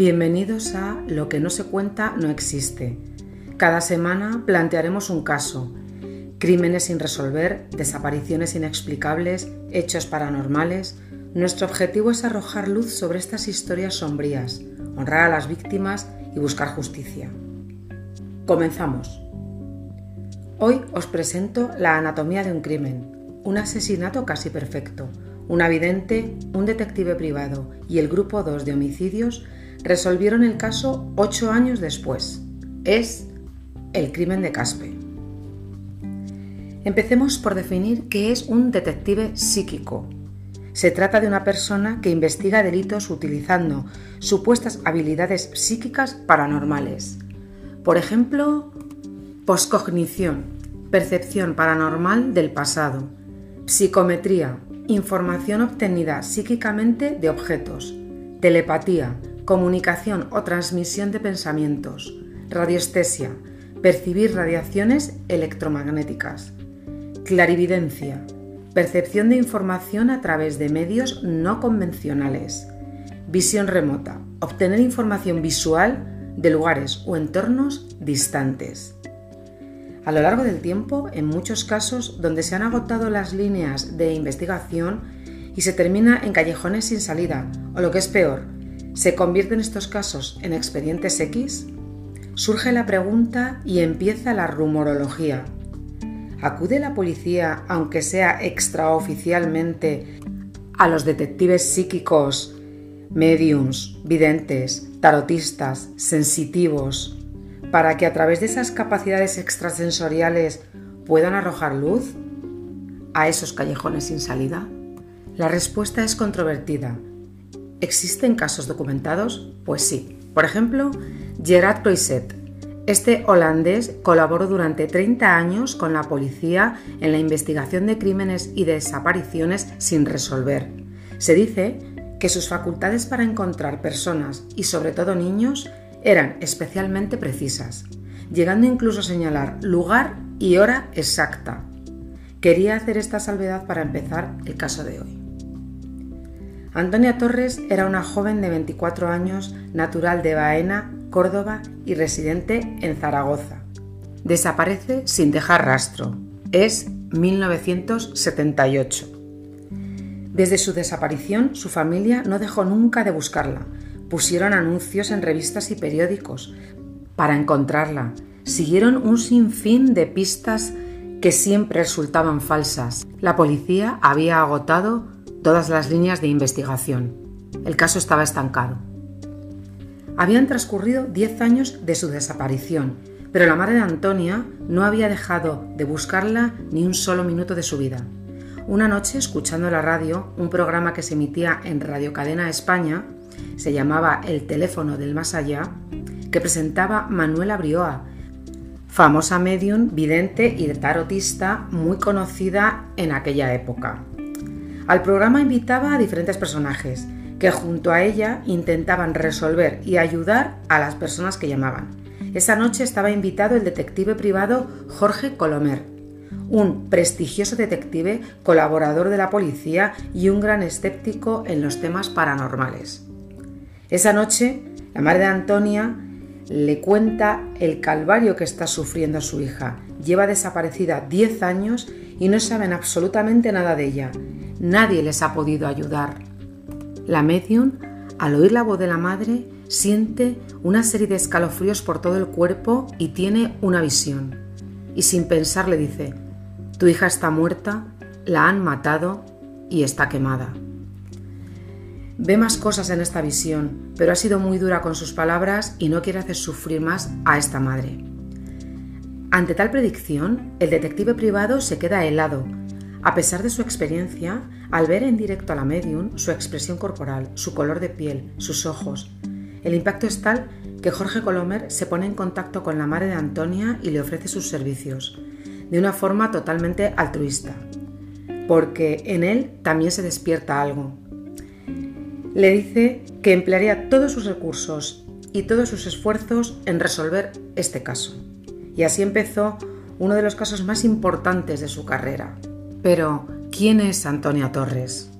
Bienvenidos a Lo que no se cuenta no existe. Cada semana plantearemos un caso, crímenes sin resolver, desapariciones inexplicables, hechos paranormales. Nuestro objetivo es arrojar luz sobre estas historias sombrías, honrar a las víctimas y buscar justicia. Comenzamos. Hoy os presento la anatomía de un crimen, un asesinato casi perfecto, un avidente, un detective privado y el grupo 2 de homicidios resolvieron el caso ocho años después. Es el crimen de Caspe. Empecemos por definir qué es un detective psíquico. Se trata de una persona que investiga delitos utilizando supuestas habilidades psíquicas paranormales. Por ejemplo, poscognición, percepción paranormal del pasado, psicometría, información obtenida psíquicamente de objetos, telepatía, comunicación o transmisión de pensamientos, radiestesia, percibir radiaciones electromagnéticas, clarividencia, percepción de información a través de medios no convencionales, visión remota, obtener información visual de lugares o entornos distantes. A lo largo del tiempo, en muchos casos donde se han agotado las líneas de investigación y se termina en callejones sin salida, o lo que es peor, ¿Se convierten estos casos en expedientes X? Surge la pregunta y empieza la rumorología. ¿Acude la policía, aunque sea extraoficialmente, a los detectives psíquicos, mediums, videntes, tarotistas, sensitivos, para que a través de esas capacidades extrasensoriales puedan arrojar luz a esos callejones sin salida? La respuesta es controvertida ¿Existen casos documentados? Pues sí. Por ejemplo, Gerard Croiset. Este holandés colaboró durante 30 años con la policía en la investigación de crímenes y desapariciones sin resolver. Se dice que sus facultades para encontrar personas y sobre todo niños eran especialmente precisas, llegando incluso a señalar lugar y hora exacta. Quería hacer esta salvedad para empezar el caso de hoy. Antonia Torres era una joven de 24 años, natural de Baena, Córdoba y residente en Zaragoza. Desaparece sin dejar rastro. Es 1978. Desde su desaparición, su familia no dejó nunca de buscarla. Pusieron anuncios en revistas y periódicos para encontrarla. Siguieron un sinfín de pistas que siempre resultaban falsas. La policía había agotado todas las líneas de investigación. El caso estaba estancado. Habían transcurrido 10 años de su desaparición, pero la madre de Antonia no había dejado de buscarla ni un solo minuto de su vida. Una noche, escuchando la radio, un programa que se emitía en Radio Cadena España, se llamaba El teléfono del más allá, que presentaba Manuela Brioa, famosa medium, vidente y tarotista muy conocida en aquella época. Al programa invitaba a diferentes personajes que junto a ella intentaban resolver y ayudar a las personas que llamaban. Esa noche estaba invitado el detective privado Jorge Colomer, un prestigioso detective, colaborador de la policía y un gran escéptico en los temas paranormales. Esa noche, la madre de Antonia le cuenta el calvario que está sufriendo su hija. Lleva desaparecida 10 años y no saben absolutamente nada de ella. Nadie les ha podido ayudar. La medium, al oír la voz de la madre, siente una serie de escalofríos por todo el cuerpo y tiene una visión. Y sin pensar le dice, tu hija está muerta, la han matado y está quemada. Ve más cosas en esta visión, pero ha sido muy dura con sus palabras y no quiere hacer sufrir más a esta madre. Ante tal predicción, el detective privado se queda helado. A pesar de su experiencia, al ver en directo a la medium, su expresión corporal, su color de piel, sus ojos, el impacto es tal que Jorge Colomer se pone en contacto con la madre de Antonia y le ofrece sus servicios, de una forma totalmente altruista, porque en él también se despierta algo. Le dice que emplearía todos sus recursos y todos sus esfuerzos en resolver este caso. Y así empezó uno de los casos más importantes de su carrera. Pero, ¿quién es Antonia Torres?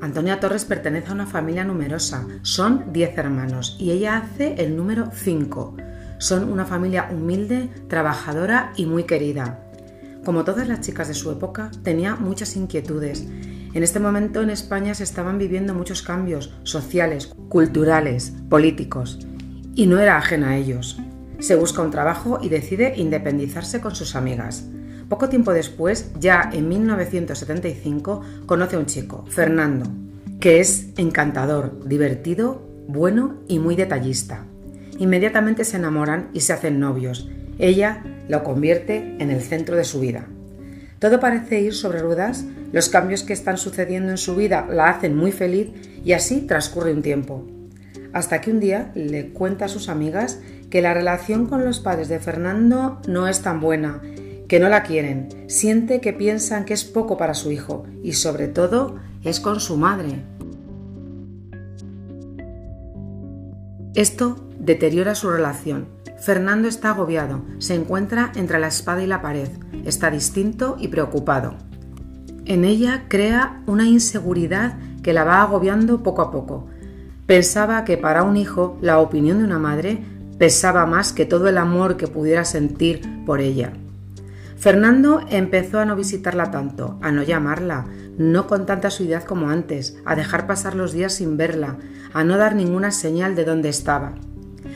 Antonia Torres pertenece a una familia numerosa, son 10 hermanos y ella hace el número 5. Son una familia humilde, trabajadora y muy querida. Como todas las chicas de su época, tenía muchas inquietudes. En este momento en España se estaban viviendo muchos cambios sociales, culturales, políticos, y no era ajena a ellos. Se busca un trabajo y decide independizarse con sus amigas. Poco tiempo después, ya en 1975, conoce a un chico, Fernando, que es encantador, divertido, bueno y muy detallista. Inmediatamente se enamoran y se hacen novios. Ella lo convierte en el centro de su vida. Todo parece ir sobre ruedas, los cambios que están sucediendo en su vida la hacen muy feliz y así transcurre un tiempo. Hasta que un día le cuenta a sus amigas que la relación con los padres de Fernando no es tan buena que no la quieren, siente que piensan que es poco para su hijo y sobre todo es con su madre. Esto deteriora su relación. Fernando está agobiado, se encuentra entre la espada y la pared, está distinto y preocupado. En ella crea una inseguridad que la va agobiando poco a poco. Pensaba que para un hijo la opinión de una madre pesaba más que todo el amor que pudiera sentir por ella. Fernando empezó a no visitarla tanto, a no llamarla, no con tanta asiduidad como antes, a dejar pasar los días sin verla, a no dar ninguna señal de dónde estaba.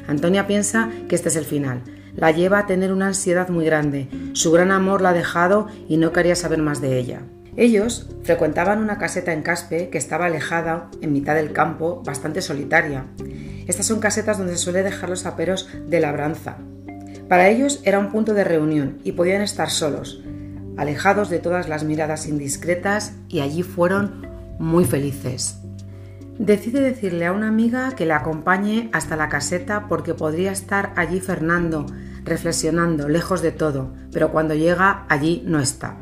Antonia piensa que este es el final. La lleva a tener una ansiedad muy grande. Su gran amor la ha dejado y no quería saber más de ella. Ellos frecuentaban una caseta en Caspe que estaba alejada, en mitad del campo, bastante solitaria. Estas son casetas donde suele dejar los aperos de labranza, para ellos era un punto de reunión y podían estar solos, alejados de todas las miradas indiscretas y allí fueron muy felices. Decide decirle a una amiga que la acompañe hasta la caseta porque podría estar allí Fernando, reflexionando, lejos de todo, pero cuando llega allí no está.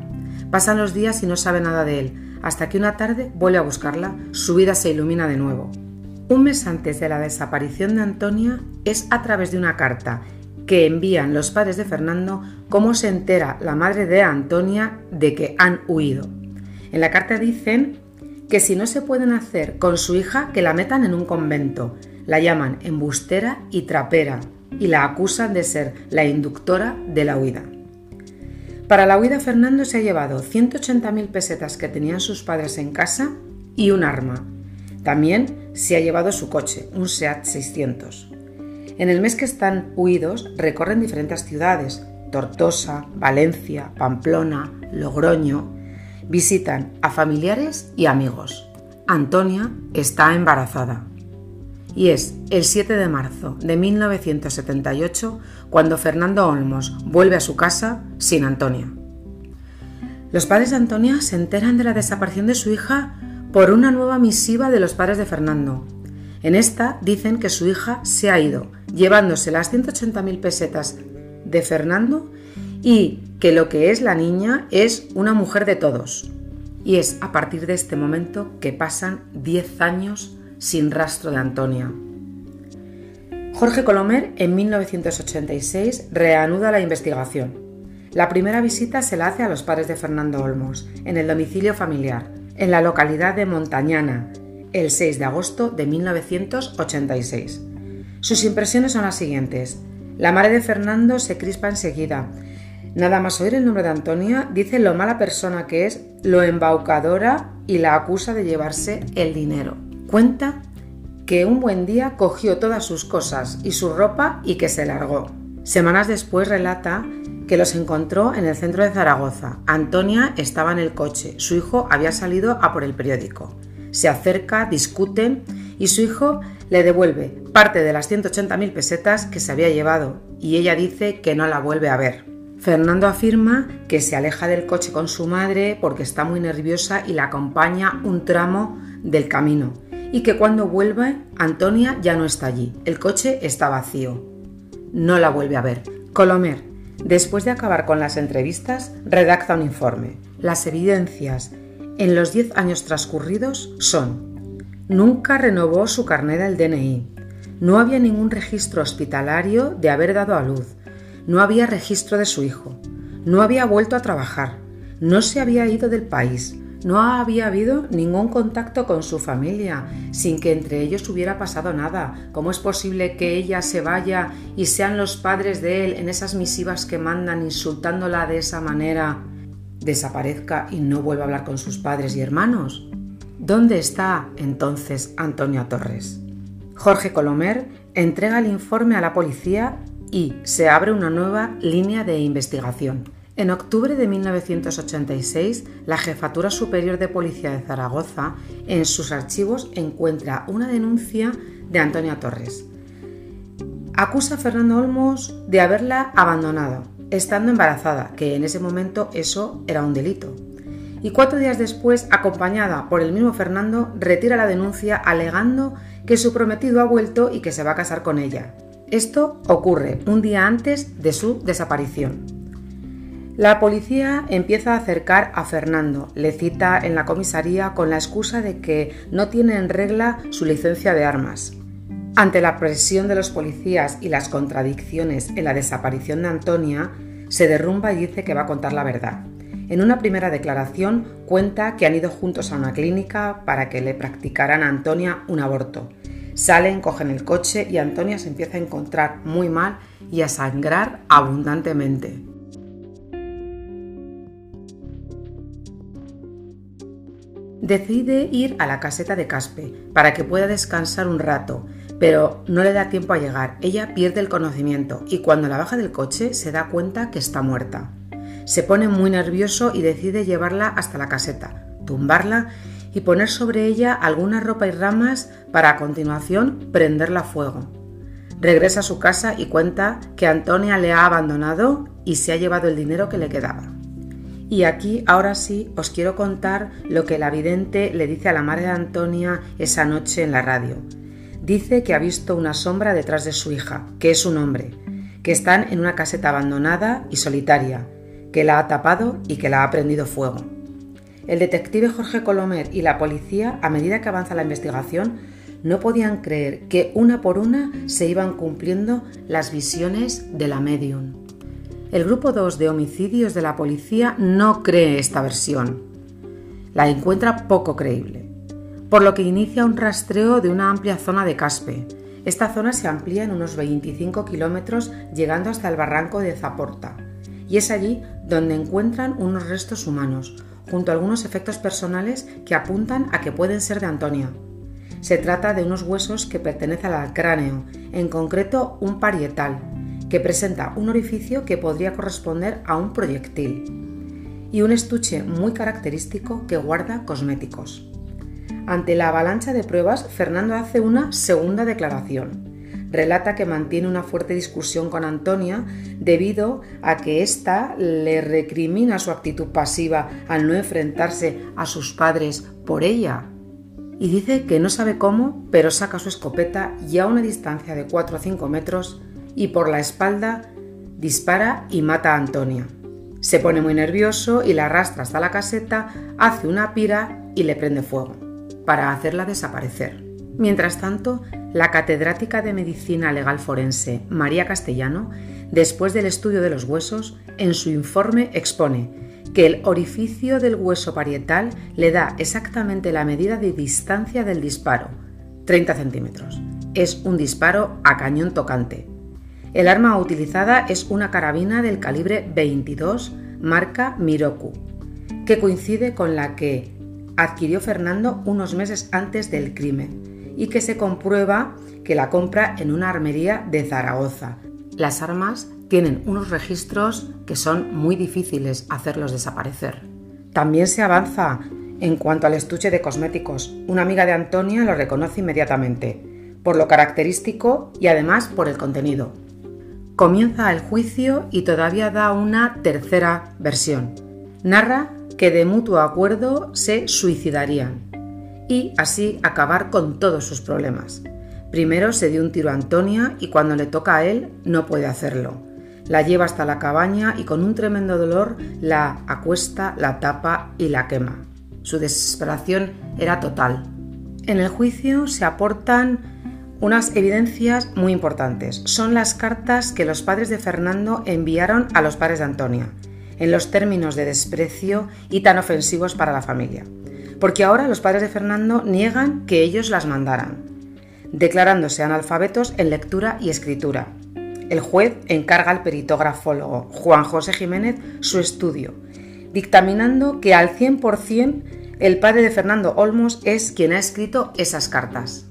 Pasan los días y no sabe nada de él, hasta que una tarde vuelve a buscarla, su vida se ilumina de nuevo. Un mes antes de la desaparición de Antonia es a través de una carta que envían los padres de Fernando cómo se entera la madre de Antonia de que han huido. En la carta dicen que si no se pueden hacer con su hija, que la metan en un convento. La llaman embustera y trapera y la acusan de ser la inductora de la huida. Para la huida Fernando se ha llevado 180.000 pesetas que tenían sus padres en casa y un arma. También se ha llevado su coche, un SEAT 600. En el mes que están huidos recorren diferentes ciudades, Tortosa, Valencia, Pamplona, Logroño. Visitan a familiares y amigos. Antonia está embarazada. Y es el 7 de marzo de 1978 cuando Fernando Olmos vuelve a su casa sin Antonia. Los padres de Antonia se enteran de la desaparición de su hija por una nueva misiva de los padres de Fernando, en esta dicen que su hija se ha ido, llevándose las 180.000 pesetas de Fernando y que lo que es la niña es una mujer de todos. Y es a partir de este momento que pasan 10 años sin rastro de Antonia. Jorge Colomer en 1986 reanuda la investigación. La primera visita se la hace a los padres de Fernando Olmos, en el domicilio familiar, en la localidad de Montañana, el 6 de agosto de 1986. Sus impresiones son las siguientes. La madre de Fernando se crispa enseguida. Nada más oír el nombre de Antonia, dice lo mala persona que es, lo embaucadora y la acusa de llevarse el dinero. Cuenta que un buen día cogió todas sus cosas y su ropa y que se largó. Semanas después relata que los encontró en el centro de Zaragoza. Antonia estaba en el coche, su hijo había salido a por el periódico se acerca, discuten y su hijo le devuelve parte de las 180.000 pesetas que se había llevado y ella dice que no la vuelve a ver. Fernando afirma que se aleja del coche con su madre porque está muy nerviosa y la acompaña un tramo del camino y que cuando vuelve Antonia ya no está allí, el coche está vacío. No la vuelve a ver. Colomer, después de acabar con las entrevistas, redacta un informe. Las evidencias en los 10 años transcurridos son Nunca renovó su carnet del DNI. No había ningún registro hospitalario de haber dado a luz. No había registro de su hijo. No había vuelto a trabajar. No se había ido del país. No había habido ningún contacto con su familia, sin que entre ellos hubiera pasado nada. ¿Cómo es posible que ella se vaya y sean los padres de él en esas misivas que mandan insultándola de esa manera? Desaparezca y no vuelva a hablar con sus padres y hermanos. ¿Dónde está entonces Antonio Torres? Jorge Colomer entrega el informe a la policía y se abre una nueva línea de investigación. En octubre de 1986, la Jefatura Superior de Policía de Zaragoza en sus archivos encuentra una denuncia de Antonia Torres. Acusa a Fernando Olmos de haberla abandonado, estando embarazada, que en ese momento eso era un delito. Y cuatro días después, acompañada por el mismo Fernando, retira la denuncia alegando que su prometido ha vuelto y que se va a casar con ella. Esto ocurre un día antes de su desaparición. La policía empieza a acercar a Fernando, le cita en la comisaría con la excusa de que no tiene en regla su licencia de armas. Ante la presión de los policías y las contradicciones en la desaparición de Antonia, se derrumba y dice que va a contar la verdad. En una primera declaración cuenta que han ido juntos a una clínica para que le practicaran a Antonia un aborto. Salen, cogen el coche y Antonia se empieza a encontrar muy mal y a sangrar abundantemente. decide ir a la caseta de Caspe para que pueda descansar un rato, pero no le da tiempo a llegar. Ella pierde el conocimiento y cuando la baja del coche se da cuenta que está muerta. Se pone muy nervioso y decide llevarla hasta la caseta, tumbarla y poner sobre ella alguna ropa y ramas para a continuación prenderla a fuego. Regresa a su casa y cuenta que Antonia le ha abandonado y se ha llevado el dinero que le quedaba. Y aquí, ahora sí, os quiero contar lo que la vidente le dice a la madre de Antonia esa noche en la radio. Dice que ha visto una sombra detrás de su hija, que es un hombre, que están en una caseta abandonada y solitaria, que la ha tapado y que la ha prendido fuego. El detective Jorge Colomer y la policía, a medida que avanza la investigación, no podían creer que una por una se iban cumpliendo las visiones de la medium. El grupo 2 de homicidios de la policía no cree esta versión. La encuentra poco creíble, por lo que inicia un rastreo de una amplia zona de Caspe. Esta zona se amplía en unos 25 kilómetros llegando hasta el barranco de Zaporta, y es allí donde encuentran unos restos humanos, junto a algunos efectos personales que apuntan a que pueden ser de Antonia. Se trata de unos huesos que pertenecen al cráneo, en concreto un parietal, que presenta un orificio que podría corresponder a un proyectil y un estuche muy característico que guarda cosméticos. Ante la avalancha de pruebas, Fernando hace una segunda declaración. Relata que mantiene una fuerte discusión con Antonia debido a que ésta le recrimina su actitud pasiva al no enfrentarse a sus padres por ella. Y dice que no sabe cómo, pero saca su escopeta y a una distancia de 4 o 5 metros y por la espalda dispara y mata a Antonia. Se pone muy nervioso y la arrastra hasta la caseta, hace una pira y le prende fuego, para hacerla desaparecer. Mientras tanto, la catedrática de Medicina Legal Forense, María Castellano, después del estudio de los huesos, en su informe expone que el orificio del hueso parietal le da exactamente la medida de distancia del disparo, 30 centímetros. Es un disparo a cañón tocante, el arma utilizada es una carabina del calibre 22 marca Miroku, que coincide con la que adquirió Fernando unos meses antes del crimen y que se comprueba que la compra en una armería de Zaragoza. Las armas tienen unos registros que son muy difíciles hacerlos desaparecer. También se avanza en cuanto al estuche de cosméticos. Una amiga de Antonia lo reconoce inmediatamente, por lo característico y además por el contenido. Comienza el juicio y todavía da una tercera versión. Narra que de mutuo acuerdo se suicidarían y así acabar con todos sus problemas. Primero se dio un tiro a Antonia y cuando le toca a él no puede hacerlo. La lleva hasta la cabaña y con un tremendo dolor la acuesta, la tapa y la quema. Su desesperación era total. En el juicio se aportan unas evidencias muy importantes. Son las cartas que los padres de Fernando enviaron a los padres de Antonia. En los términos de desprecio y tan ofensivos para la familia. Porque ahora los padres de Fernando niegan que ellos las mandaran, declarándose analfabetos en lectura y escritura. El juez encarga al peritógrafólogo Juan José Jiménez su estudio, dictaminando que al 100% el padre de Fernando Olmos es quien ha escrito esas cartas.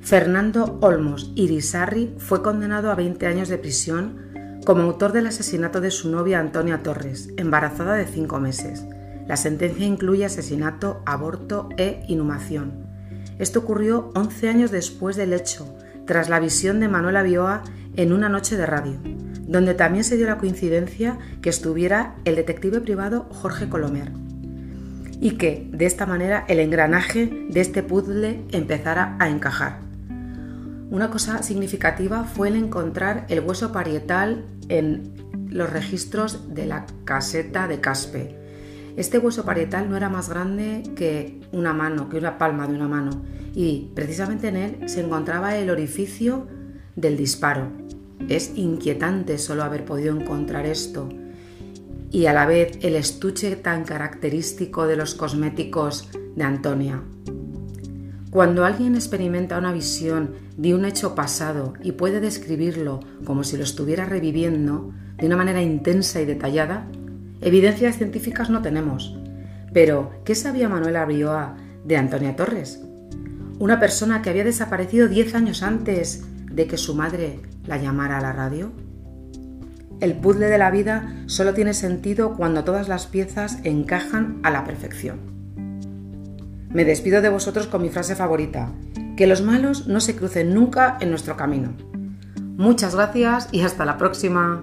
Fernando Olmos Irisarri fue condenado a 20 años de prisión como autor del asesinato de su novia Antonia Torres, embarazada de 5 meses. La sentencia incluye asesinato, aborto e inhumación. Esto ocurrió 11 años después del hecho, tras la visión de Manuela Bioa en una noche de radio, donde también se dio la coincidencia que estuviera el detective privado Jorge Colomer y que de esta manera el engranaje de este puzzle empezara a encajar. Una cosa significativa fue el encontrar el hueso parietal en los registros de la caseta de Caspe. Este hueso parietal no era más grande que una mano, que una palma de una mano, y precisamente en él se encontraba el orificio del disparo. Es inquietante solo haber podido encontrar esto y a la vez el estuche tan característico de los cosméticos de Antonia. Cuando alguien experimenta una visión de un hecho pasado y puede describirlo como si lo estuviera reviviendo de una manera intensa y detallada, evidencias científicas no tenemos. Pero, ¿qué sabía Manuel Abrioa de Antonia Torres? Una persona que había desaparecido 10 años antes de que su madre la llamara a la radio. El puzzle de la vida solo tiene sentido cuando todas las piezas encajan a la perfección. Me despido de vosotros con mi frase favorita, que los malos no se crucen nunca en nuestro camino. Muchas gracias y hasta la próxima.